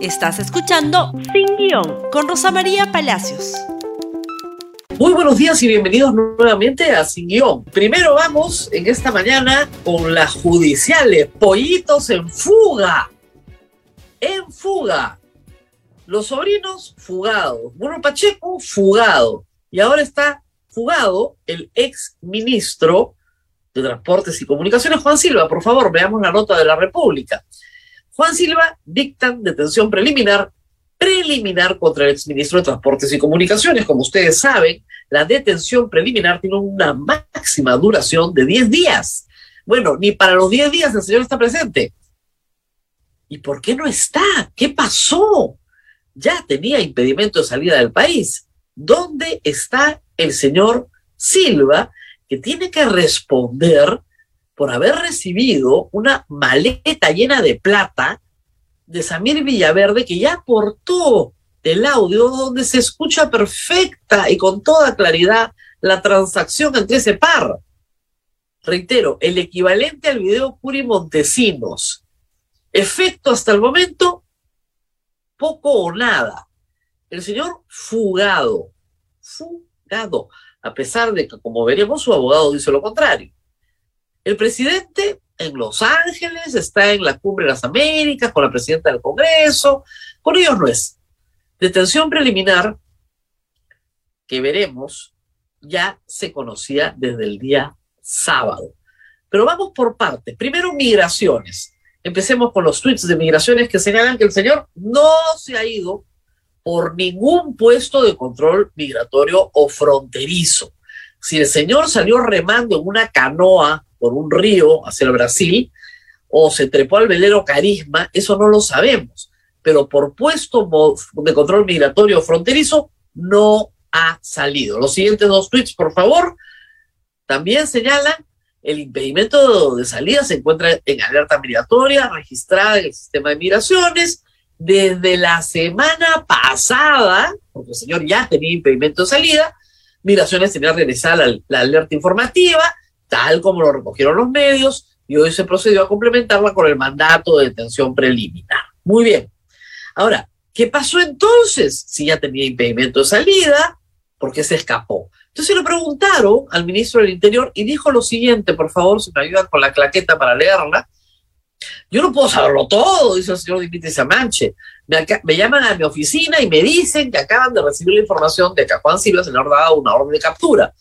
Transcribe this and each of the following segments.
Estás escuchando Sin Guión con Rosa María Palacios. Muy buenos días y bienvenidos nuevamente a Sin Guión. Primero vamos en esta mañana con las judiciales. Pollitos en fuga. En fuga. Los sobrinos fugados. Bruno Pacheco fugado. Y ahora está fugado el ex ministro de Transportes y Comunicaciones, Juan Silva. Por favor, veamos la nota de la República. Juan Silva dictan detención preliminar, preliminar contra el exministro de Transportes y Comunicaciones. Como ustedes saben, la detención preliminar tiene una máxima duración de 10 días. Bueno, ni para los 10 días el señor está presente. ¿Y por qué no está? ¿Qué pasó? Ya tenía impedimento de salida del país. ¿Dónde está el señor Silva que tiene que responder por haber recibido una maleta llena de plata de Samir Villaverde que ya aportó el audio donde se escucha perfecta y con toda claridad la transacción entre ese par. Reitero, el equivalente al video Curi Montesinos. Efecto hasta el momento, poco o nada. El señor fugado, fugado, a pesar de que, como veremos, su abogado dice lo contrario. El presidente en Los Ángeles está en la Cumbre de las Américas con la presidenta del Congreso. Con ellos no es. Detención preliminar que veremos ya se conocía desde el día sábado. Pero vamos por partes. Primero, migraciones. Empecemos con los tweets de migraciones que señalan que el señor no se ha ido por ningún puesto de control migratorio o fronterizo. Si el señor salió remando en una canoa por un río hacia el Brasil o se trepó al velero Carisma, eso no lo sabemos. Pero por puesto de control migratorio fronterizo no ha salido. Los siguientes dos tweets, por favor, también señalan el impedimento de salida se encuentra en alerta migratoria registrada en el sistema de migraciones desde la semana pasada, porque el señor ya tenía impedimento de salida, migraciones tenía la, la alerta informativa tal como lo recogieron los medios, y hoy se procedió a complementarla con el mandato de detención preliminar. Muy bien. Ahora, ¿qué pasó entonces? Si ya tenía impedimento de salida, ¿por qué se escapó? Entonces le preguntaron al ministro del Interior y dijo lo siguiente, por favor, si me ayudan con la claqueta para leerla. Yo no puedo saberlo todo, dice el señor Dimitri Samanche. Me, me, llaman a mi oficina y me dicen que acaban de recibir la información de que a Juan Silva se le ha dado una orden de captura.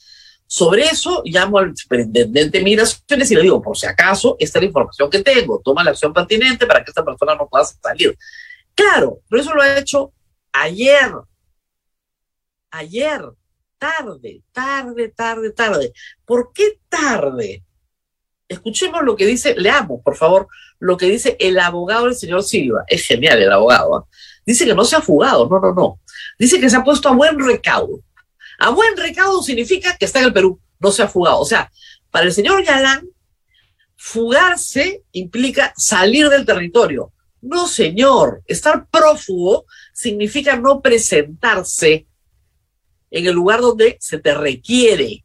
Sobre eso llamo al superintendente de migraciones y le digo, por si acaso, esta es la información que tengo, toma la acción pertinente para que esta persona no pueda salir. Claro, pero eso lo ha hecho ayer, ayer, tarde, tarde, tarde, tarde. ¿Por qué tarde? Escuchemos lo que dice, leamos, por favor, lo que dice el abogado del señor Silva. Es genial el abogado. ¿eh? Dice que no se ha fugado, no, no, no. Dice que se ha puesto a buen recaudo. A buen recaudo significa que está en el Perú, no se ha fugado. O sea, para el señor Galán, fugarse implica salir del territorio. No, señor, estar prófugo significa no presentarse en el lugar donde se te requiere.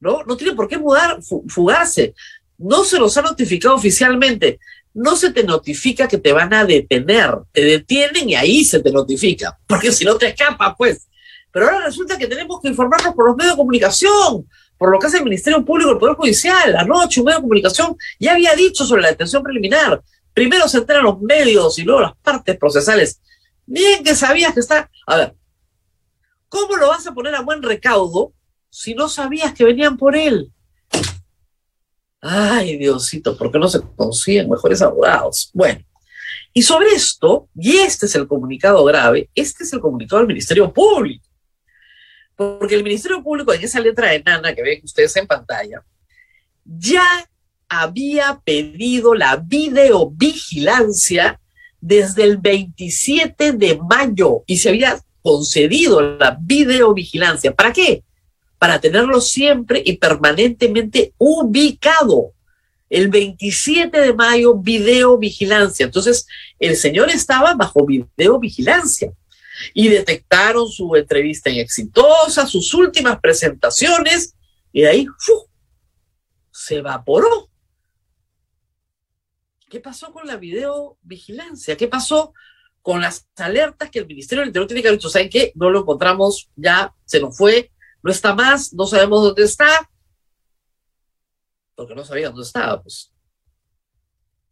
¿No? No tiene por qué mudar, fugarse. No se los ha notificado oficialmente. No se te notifica que te van a detener. Te detienen y ahí se te notifica. Porque si no te escapa, pues. Pero ahora resulta que tenemos que informarnos por los medios de comunicación, por lo que hace el Ministerio Público del Poder Judicial. Anoche un medio de comunicación ya había dicho sobre la detención preliminar. Primero se enteran los medios y luego las partes procesales. Bien que sabías que está... A ver, ¿cómo lo vas a poner a buen recaudo si no sabías que venían por él? Ay, Diosito, ¿por qué no se consiguen mejores abogados? Bueno, y sobre esto, y este es el comunicado grave, este es el comunicado del Ministerio Público. Porque el Ministerio Público, en esa letra de nana que ven ustedes en pantalla, ya había pedido la videovigilancia desde el 27 de mayo y se había concedido la videovigilancia. ¿Para qué? Para tenerlo siempre y permanentemente ubicado. El 27 de mayo, videovigilancia. Entonces, el señor estaba bajo videovigilancia y detectaron su entrevista en exitosa, sus últimas presentaciones, y de ahí se evaporó. ¿Qué pasó con la videovigilancia? ¿Qué pasó con las alertas que el Ministerio del Interior tiene que haber dicho, ¿saben qué? No lo encontramos, ya se nos fue, no está más, no sabemos dónde está, porque no sabía dónde estaba, pues.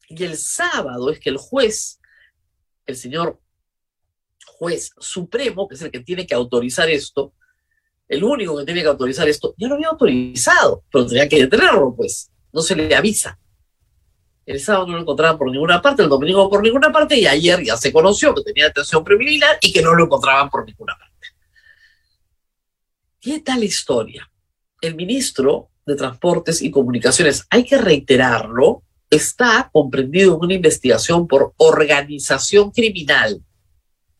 Y el sábado es que el juez, el señor juez supremo, que es el que tiene que autorizar esto, el único que tiene que autorizar esto, ya lo había autorizado, pero tenía que detenerlo, pues, no se le avisa. El sábado no lo encontraban por ninguna parte, el domingo por ninguna parte, y ayer ya se conoció que tenía detención preliminar y que no lo encontraban por ninguna parte. ¿Qué tal historia? El ministro de Transportes y Comunicaciones, hay que reiterarlo, está comprendido en una investigación por organización criminal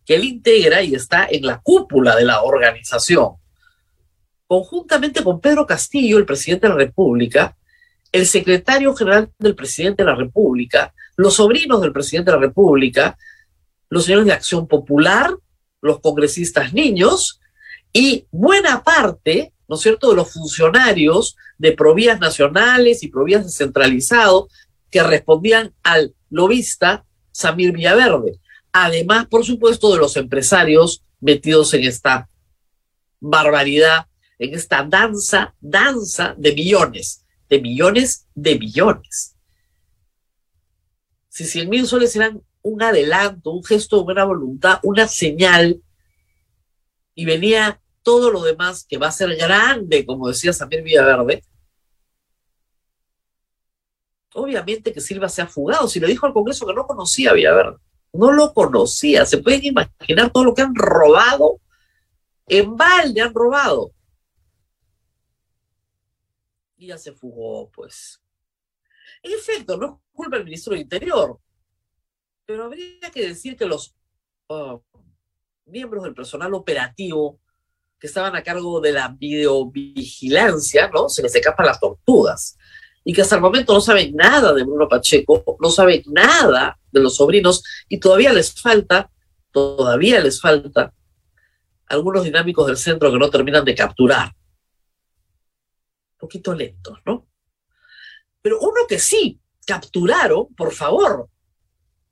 que él integra y está en la cúpula de la organización. Conjuntamente con Pedro Castillo, el presidente de la República, el secretario general del presidente de la República, los sobrinos del presidente de la República, los señores de Acción Popular, los congresistas niños y buena parte, ¿no es cierto?, de los funcionarios de Provías Nacionales y Provías Descentralizado que respondían al lobista Samir Villaverde. Además, por supuesto, de los empresarios metidos en esta barbaridad, en esta danza, danza de millones, de millones de millones. Si 100 mil soles eran un adelanto, un gesto de buena voluntad, una señal, y venía todo lo demás que va a ser grande, como decía Samir Villaverde, obviamente que Silva se ha fugado. Si le dijo al Congreso que no conocía Villaverde, no lo conocía. Se pueden imaginar todo lo que han robado. En balde han robado. Y ya se fugó, pues. En efecto, no es culpa del ministro del Interior, pero habría que decir que los uh, miembros del personal operativo que estaban a cargo de la videovigilancia, ¿no? Se les escapan las tortugas. Y que hasta el momento no saben nada de Bruno Pacheco, no saben nada de los sobrinos, y todavía les falta, todavía les falta algunos dinámicos del centro que no terminan de capturar. Un poquito lentos, ¿no? Pero uno que sí capturaron, por favor,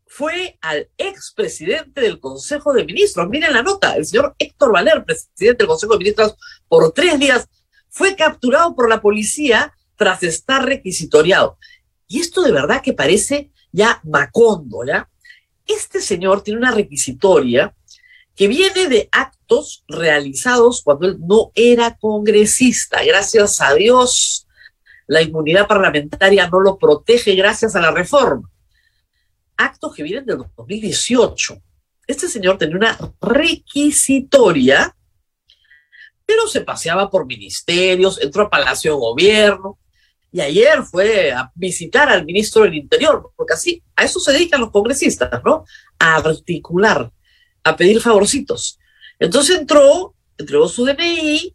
fue al expresidente del Consejo de Ministros. Miren la nota, el señor Héctor Valer, presidente del Consejo de Ministros, por tres días fue capturado por la policía tras estar requisitoriado. Y esto de verdad que parece ya Macondo, ¿ya? Este señor tiene una requisitoria que viene de actos realizados cuando él no era congresista. Gracias a Dios, la inmunidad parlamentaria no lo protege gracias a la reforma actos que vienen del 2018. Este señor tenía una requisitoria, pero se paseaba por ministerios, entró a Palacio de Gobierno, y ayer fue a visitar al ministro del Interior, porque así, a eso se dedican los congresistas, ¿no? A articular, a pedir favorcitos. Entonces entró, entregó su DNI,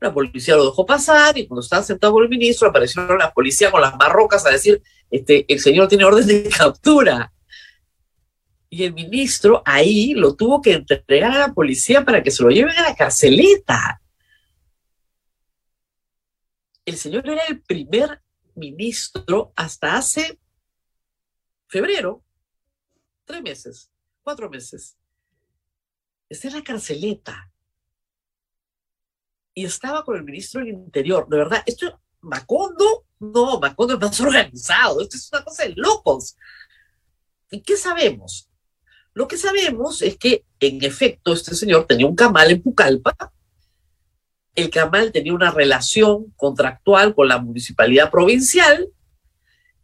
la policía lo dejó pasar y cuando estaba sentado con el ministro apareció la policía con las barrocas a decir, este, el señor tiene orden de captura. Y el ministro ahí lo tuvo que entregar a la policía para que se lo lleven a la carceleta. El señor era el primer ministro hasta hace febrero, tres meses, cuatro meses. Está en la carceleta. Y estaba con el ministro del Interior. De verdad, esto, Macondo no, Macondo es más organizado. Esto es una cosa de locos. ¿Y qué sabemos? Lo que sabemos es que, en efecto, este señor tenía un camal en Pucallpa. El camal tenía una relación contractual con la municipalidad provincial.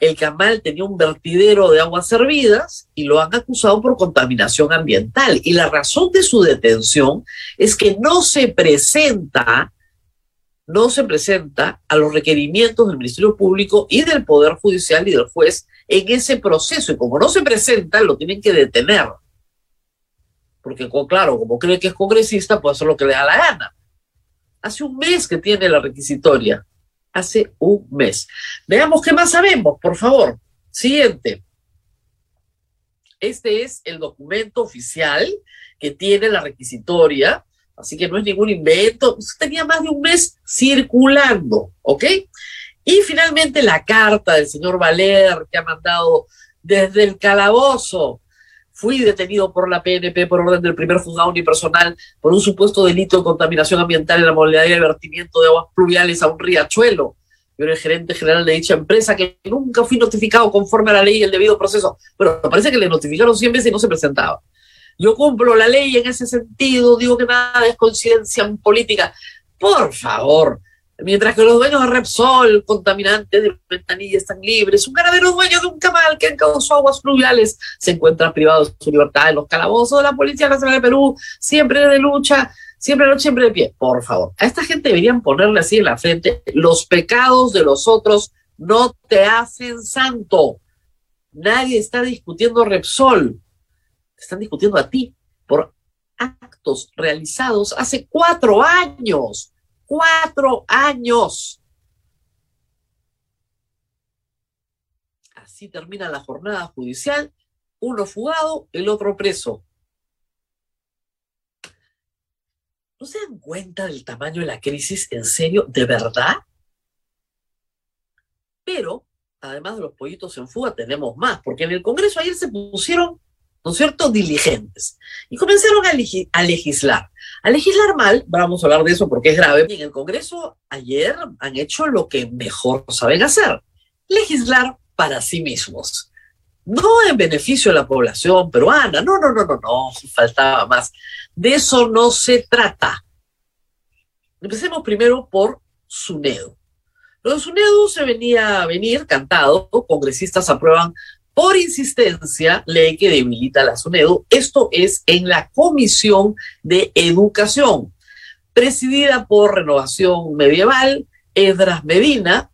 El camal tenía un vertidero de aguas servidas y lo han acusado por contaminación ambiental. Y la razón de su detención es que no se presenta no se presenta a los requerimientos del Ministerio Público y del Poder Judicial y del juez en ese proceso. Y como no se presenta, lo tienen que detener. Porque, claro, como cree que es congresista, puede hacer lo que le da la gana. Hace un mes que tiene la requisitoria. Hace un mes. Veamos qué más sabemos, por favor. Siguiente. Este es el documento oficial que tiene la requisitoria Así que no es ningún invento. Tenía más de un mes circulando, ¿ok? Y finalmente la carta del señor Valer que ha mandado desde el calabozo fui detenido por la PNP por orden del primer juzgado unipersonal por un supuesto delito de contaminación ambiental en la modalidad de vertimiento de aguas pluviales a un riachuelo. Yo era el gerente general de dicha empresa que nunca fui notificado conforme a la ley y el debido proceso. Pero parece que le notificaron 100 veces y no se presentaba. Yo cumplo la ley en ese sentido, digo que nada es coincidencia en política. Por favor, mientras que los dueños de Repsol, contaminantes de ventanilla, están libres, un ganadero dueño de un camal que causado aguas fluviales. Se encuentra privado de su libertad en los calabozos de la Policía Nacional de Perú, siempre de lucha, siempre de siempre de pie. Por favor, a esta gente deberían ponerle así en la frente, los pecados de los otros no te hacen santo. Nadie está discutiendo Repsol, están discutiendo a ti por actos realizados hace cuatro años cuatro años. Así termina la jornada judicial, uno fugado, el otro preso. ¿No se dan cuenta del tamaño de la crisis en serio, de verdad? Pero, además de los pollitos en fuga, tenemos más, porque en el Congreso ayer se pusieron ¿no es cierto?, diligentes. Y comenzaron a, legislar. A legislar mal, vamos a hablar de eso porque es grave. En el Congreso ayer han hecho lo que mejor saben hacer, legislar para sí mismos. No en beneficio de la población peruana, no, no, no, no, no, faltaba más. De eso no se trata. Empecemos primero por SUNEDO. Lo de SUNEDO se venía a venir cantado, congresistas aprueban por insistencia, ley que debilita la SUNEDU. Esto es en la Comisión de Educación, presidida por Renovación Medieval, Edras Medina,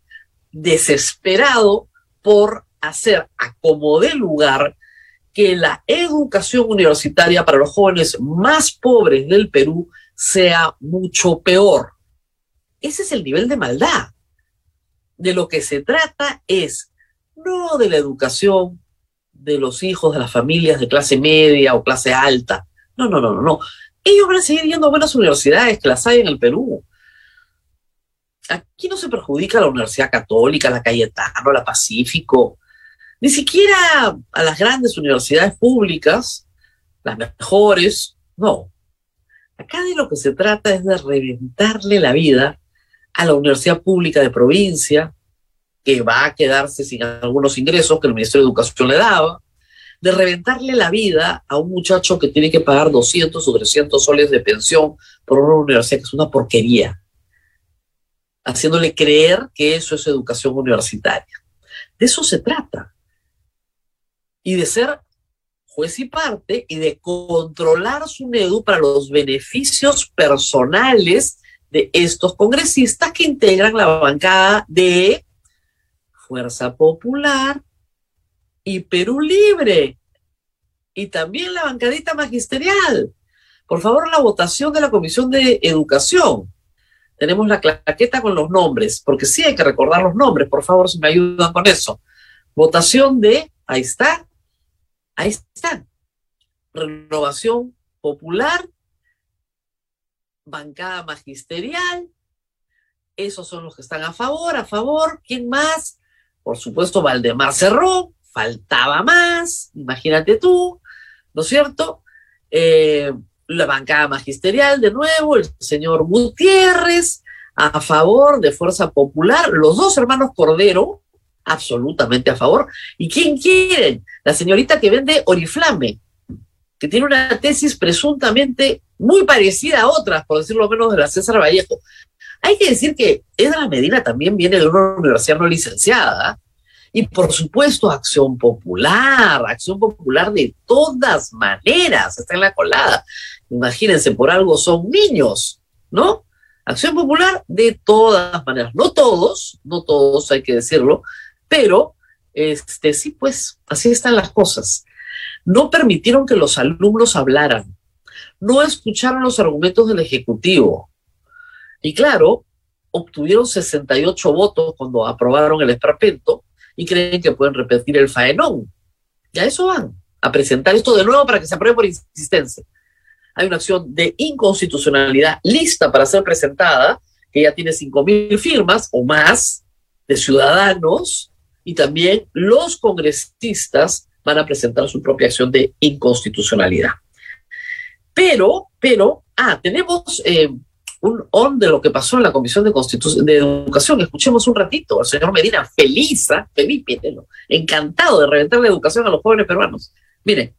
desesperado por hacer a como de lugar que la educación universitaria para los jóvenes más pobres del Perú sea mucho peor. Ese es el nivel de maldad. De lo que se trata es no de la educación de los hijos de las familias de clase media o clase alta. No, no, no, no, no. Ellos van a seguir yendo a buenas universidades que las hay en el Perú. Aquí no se perjudica a la Universidad Católica, la Cayetano, la Pacífico, ni siquiera a las grandes universidades públicas, las mejores, no. Acá de lo que se trata es de reventarle la vida a la universidad pública de provincia, que va a quedarse sin algunos ingresos que el Ministerio de Educación le daba, de reventarle la vida a un muchacho que tiene que pagar 200 o 300 soles de pensión por una universidad que es una porquería, haciéndole creer que eso es educación universitaria. De eso se trata. Y de ser juez y parte y de controlar su NEDU para los beneficios personales de estos congresistas que integran la bancada de Fuerza Popular y Perú Libre. Y también la bancadita magisterial. Por favor, la votación de la Comisión de Educación. Tenemos la claqueta con los nombres, porque sí hay que recordar los nombres, por favor, si me ayudan con eso. Votación de, ahí está, ahí está. Renovación Popular, bancada magisterial, esos son los que están a favor, a favor, ¿quién más? Por supuesto, Valdemar cerró, faltaba más, imagínate tú, ¿no es cierto? Eh, la bancada magisterial, de nuevo, el señor Gutiérrez, a favor de Fuerza Popular, los dos hermanos Cordero, absolutamente a favor. ¿Y quién quieren? La señorita que vende Oriflame, que tiene una tesis presuntamente muy parecida a otras, por decirlo menos, de la César Vallejo. Hay que decir que Edra Medina también viene de una universidad no licenciada. Y por supuesto, Acción Popular, Acción Popular de todas maneras, está en la colada. Imagínense, por algo son niños, ¿no? Acción Popular de todas maneras. No todos, no todos hay que decirlo, pero este sí, pues así están las cosas. No permitieron que los alumnos hablaran, no escucharon los argumentos del Ejecutivo, y claro, obtuvieron 68 votos cuando aprobaron el esperpento y creen que pueden repetir el faenón. Y a eso van, a presentar esto de nuevo para que se apruebe por insistencia. Hay una acción de inconstitucionalidad lista para ser presentada, que ya tiene 5.000 firmas o más de ciudadanos, y también los congresistas van a presentar su propia acción de inconstitucionalidad. Pero, pero, ah, tenemos eh, un on de lo que pasó en la Comisión de, de Educación. Escuchemos un ratito al señor Medina, feliz, ¿ah? feliz, encantado de reventar la educación a los jóvenes peruanos. Mire.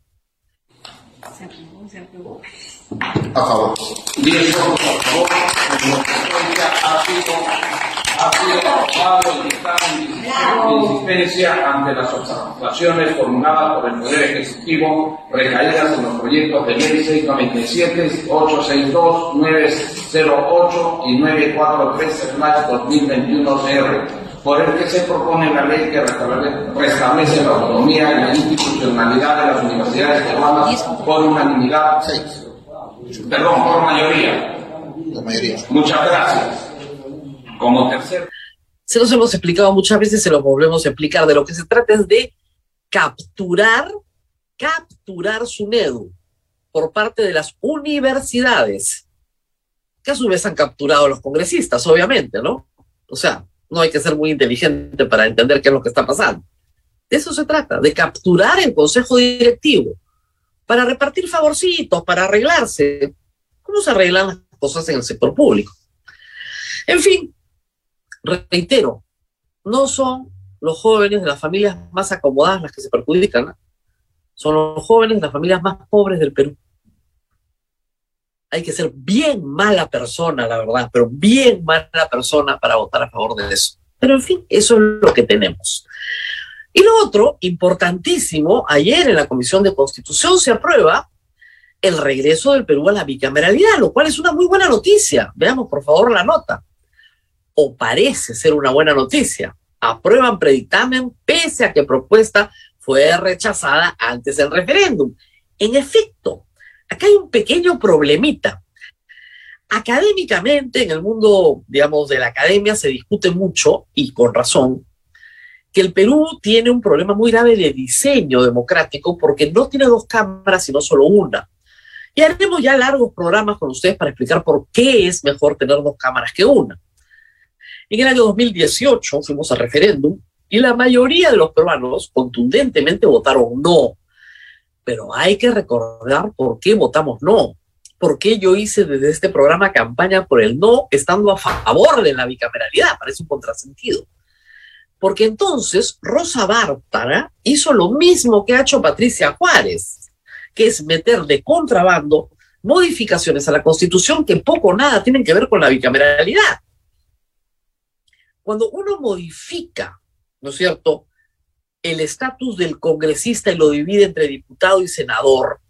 A favor. Bien, por favor, como consecuencia ha sido, ha sido aprobado el dictamen de insistencia ante las observaciones formuladas por el Poder Ejecutivo recaídas en los proyectos de ley 697, 862, 908 y 943-2021-CR por el que se propone la ley que restablece la autonomía y la institucionalidad de las universidades peruanas por unanimidad. Perdón, por mayoría. La mayoría. Muchas gracias. Como tercer. Se los hemos explicado muchas veces, se los volvemos a explicar. De lo que se trata es de capturar, capturar su NEDU por parte de las universidades, que a su vez han capturado a los congresistas, obviamente, ¿no? O sea, no hay que ser muy inteligente para entender qué es lo que está pasando. De eso se trata, de capturar el consejo directivo para repartir favorcitos, para arreglarse. ¿Cómo se arreglan las cosas en el sector público? En fin, reitero, no son los jóvenes de las familias más acomodadas las que se perjudican, son los jóvenes de las familias más pobres del Perú. Hay que ser bien mala persona, la verdad, pero bien mala persona para votar a favor de eso. Pero en fin, eso es lo que tenemos. Y lo otro, importantísimo, ayer en la Comisión de Constitución se aprueba el regreso del Perú a la bicameralidad, lo cual es una muy buena noticia. Veamos, por favor, la nota. Parece ser una buena noticia. Aprueban predictamen pese a que propuesta fue rechazada antes del referéndum. En efecto, acá hay un pequeño problemita. Académicamente, en el mundo, digamos, de la academia se discute mucho, y con razón, que el Perú tiene un problema muy grave de diseño democrático porque no tiene dos cámaras, sino solo una. Y haremos ya largos programas con ustedes para explicar por qué es mejor tener dos cámaras que una. En el año 2018 fuimos al referéndum y la mayoría de los peruanos contundentemente votaron no. Pero hay que recordar por qué votamos no. ¿Por qué yo hice desde este programa campaña por el no, estando a favor de la bicameralidad? Parece un contrasentido. Porque entonces Rosa Bártara hizo lo mismo que ha hecho Patricia Juárez, que es meter de contrabando modificaciones a la Constitución que poco o nada tienen que ver con la bicameralidad. Cuando uno modifica, ¿no es cierto?, el estatus del congresista y lo divide entre diputado y senador,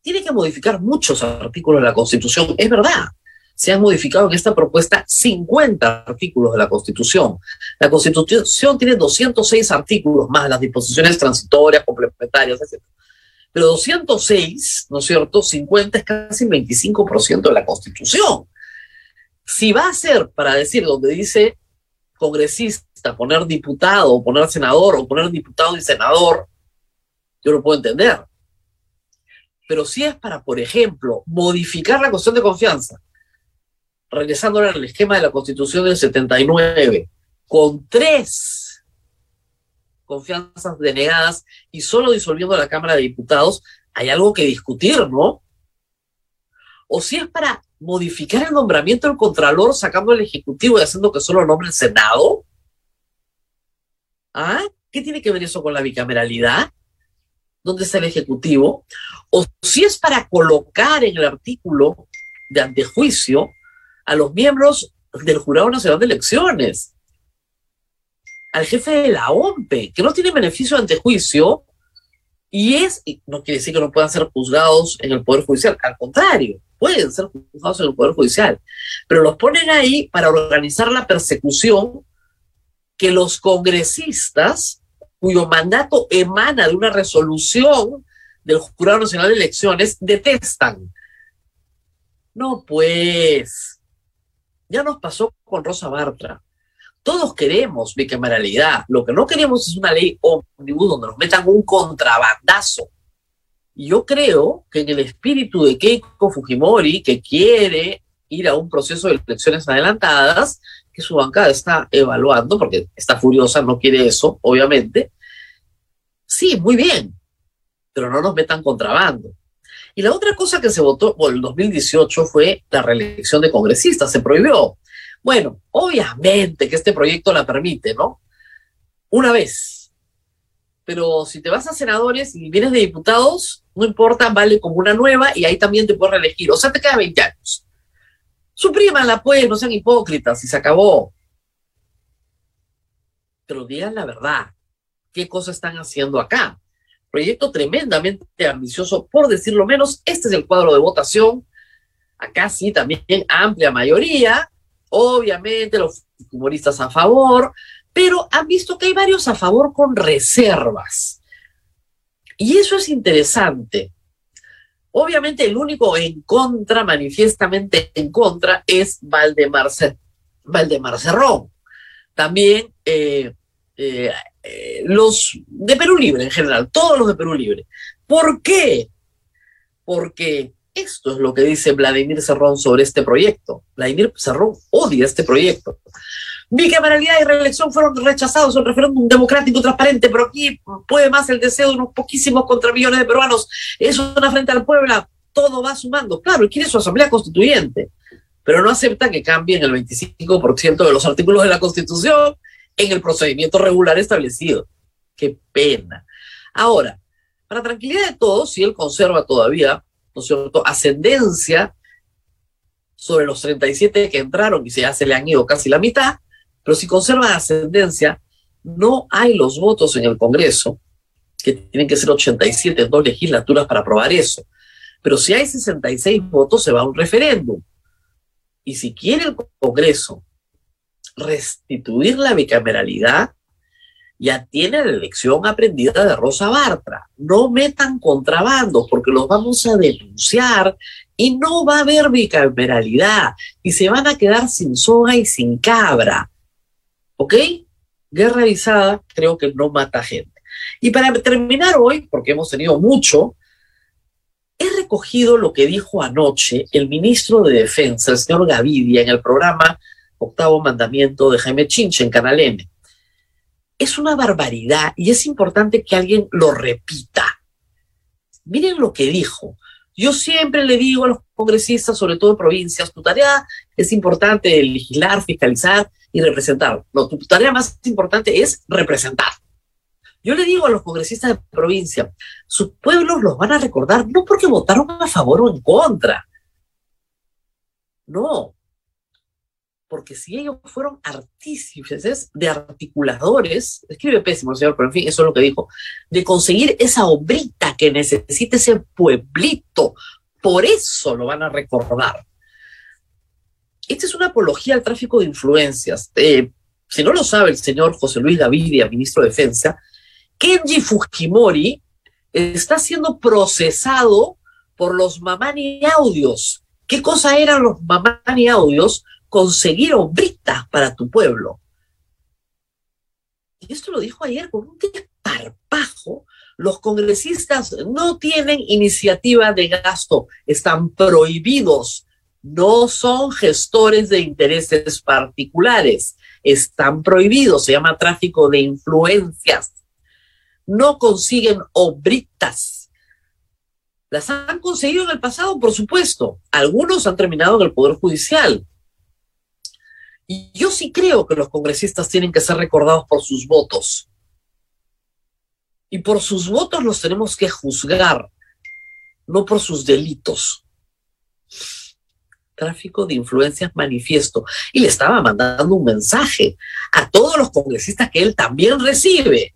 tiene que modificar muchos artículos de la Constitución. Es verdad, se han modificado en esta propuesta 50 artículos de la Constitución. La Constitución tiene 206 artículos más las disposiciones transitorias, complementarias, etc. Pero 206, ¿no es cierto? 50 es casi el 25% de la Constitución. Si va a ser para decir donde dice congresista, poner diputado, poner senador, o poner diputado y senador, yo lo puedo entender. Pero si es para, por ejemplo, modificar la cuestión de confianza, regresando al esquema de la Constitución del 79, con tres confianzas denegadas y solo disolviendo la Cámara de Diputados, hay algo que discutir, ¿no? O si es para modificar el nombramiento del Contralor sacando el Ejecutivo y haciendo que solo nombre el Senado. ¿Ah? ¿Qué tiene que ver eso con la bicameralidad? ¿Dónde está el Ejecutivo? O si es para colocar en el artículo de antejuicio a los miembros del Jurado Nacional de Elecciones, al jefe de la OMPE, que no tiene beneficio ante juicio y es, no quiere decir que no puedan ser juzgados en el Poder Judicial, al contrario, pueden ser juzgados en el Poder Judicial, pero los ponen ahí para organizar la persecución que los congresistas, cuyo mandato emana de una resolución del Jurado Nacional de Elecciones, detestan. No, pues, ya nos pasó con Rosa Bartra. Todos queremos bicameralidad. Lo que no queremos es una ley ómnibus donde nos metan un contrabandazo. Yo creo que en el espíritu de Keiko Fujimori, que quiere ir a un proceso de elecciones adelantadas, que su bancada está evaluando, porque está furiosa, no quiere eso, obviamente, Sí, muy bien, pero no nos metan contrabando. Y la otra cosa que se votó por el 2018 fue la reelección de congresistas, se prohibió. Bueno, obviamente que este proyecto la permite, ¿no? Una vez. Pero si te vas a senadores y vienes de diputados, no importa, vale como una nueva y ahí también te puedes reelegir. O sea, te queda 20 años. Suprímanla, pues, no sean hipócritas y se acabó. Pero digan la verdad. ¿Qué cosas están haciendo acá? Proyecto tremendamente ambicioso, por decirlo menos. Este es el cuadro de votación. Acá sí, también amplia mayoría. Obviamente los humoristas a favor, pero han visto que hay varios a favor con reservas. Y eso es interesante. Obviamente el único en contra, manifiestamente en contra, es Valdemar, Valdemar Cerrón. También eh, eh, eh, los de Perú Libre en general, todos los de Perú Libre. ¿Por qué? Porque esto es lo que dice Vladimir Cerrón sobre este proyecto. Vladimir Cerrón odia este proyecto. Bicameralidad y reelección fueron rechazados en un referéndum democrático transparente, pero aquí puede más el deseo de unos poquísimos contra millones de peruanos. Es una frente al pueblo, todo va sumando. Claro, quiere su asamblea constituyente, pero no acepta que cambien el 25% de los artículos de la Constitución en el procedimiento regular establecido. Qué pena. Ahora, para tranquilidad de todos, si él conserva todavía, ¿no es cierto?, ascendencia sobre los 37 que entraron y ya se le han ido casi la mitad, pero si conserva ascendencia, no hay los votos en el Congreso, que tienen que ser 87 en dos legislaturas para aprobar eso. Pero si hay 66 votos, se va a un referéndum. Y si quiere el Congreso restituir la bicameralidad, ya tiene la elección aprendida de Rosa Bartra. No metan contrabando porque los vamos a denunciar y no va a haber bicameralidad y se van a quedar sin soga y sin cabra. ¿Ok? Guerra avisada creo que no mata gente. Y para terminar hoy, porque hemos tenido mucho, he recogido lo que dijo anoche el ministro de Defensa, el señor Gavidia, en el programa octavo mandamiento de Jaime Chinche en Canal M. Es una barbaridad y es importante que alguien lo repita. Miren lo que dijo. Yo siempre le digo a los congresistas, sobre todo en provincias, tu tarea es importante legislar, fiscalizar y representar. No, tu tarea más importante es representar. Yo le digo a los congresistas de provincia, sus pueblos los van a recordar no porque votaron a favor o en contra. No, porque si ellos fueron artífices de articuladores, escribe pésimo señor, pero en fin, eso es lo que dijo, de conseguir esa obrita que necesita ese pueblito, por eso lo van a recordar. Esta es una apología al tráfico de influencias. Eh, si no lo sabe el señor José Luis Gavidia, ministro de Defensa, Kenji Fujimori está siendo procesado por los Mamani Audios. ¿Qué cosa eran los Mamani Audios? conseguir obritas para tu pueblo. Y esto lo dijo ayer con un desparpajo. Los congresistas no tienen iniciativa de gasto, están prohibidos, no son gestores de intereses particulares, están prohibidos, se llama tráfico de influencias. No consiguen obritas. Las han conseguido en el pasado, por supuesto. Algunos han terminado en el Poder Judicial, y yo sí creo que los congresistas tienen que ser recordados por sus votos. Y por sus votos los tenemos que juzgar, no por sus delitos. Tráfico de influencias manifiesto. Y le estaba mandando un mensaje a todos los congresistas que él también recibe,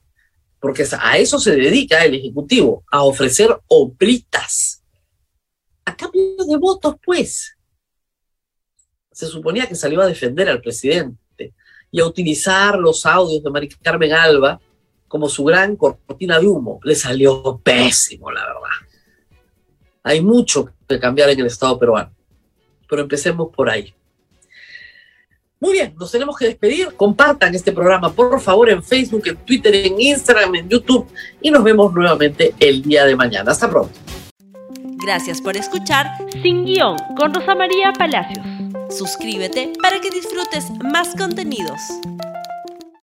porque a eso se dedica el Ejecutivo, a ofrecer obritas. A cambio de votos, pues se suponía que salió a defender al presidente y a utilizar los audios de María Carmen Alba como su gran cortina de humo. Le salió pésimo, la verdad. Hay mucho que cambiar en el Estado peruano, pero empecemos por ahí. Muy bien, nos tenemos que despedir. Compartan este programa, por favor, en Facebook, en Twitter, en Instagram, en YouTube y nos vemos nuevamente el día de mañana. Hasta pronto. Gracias por escuchar Sin Guión con Rosa María Palacios. Suscríbete para que disfrutes más contenidos.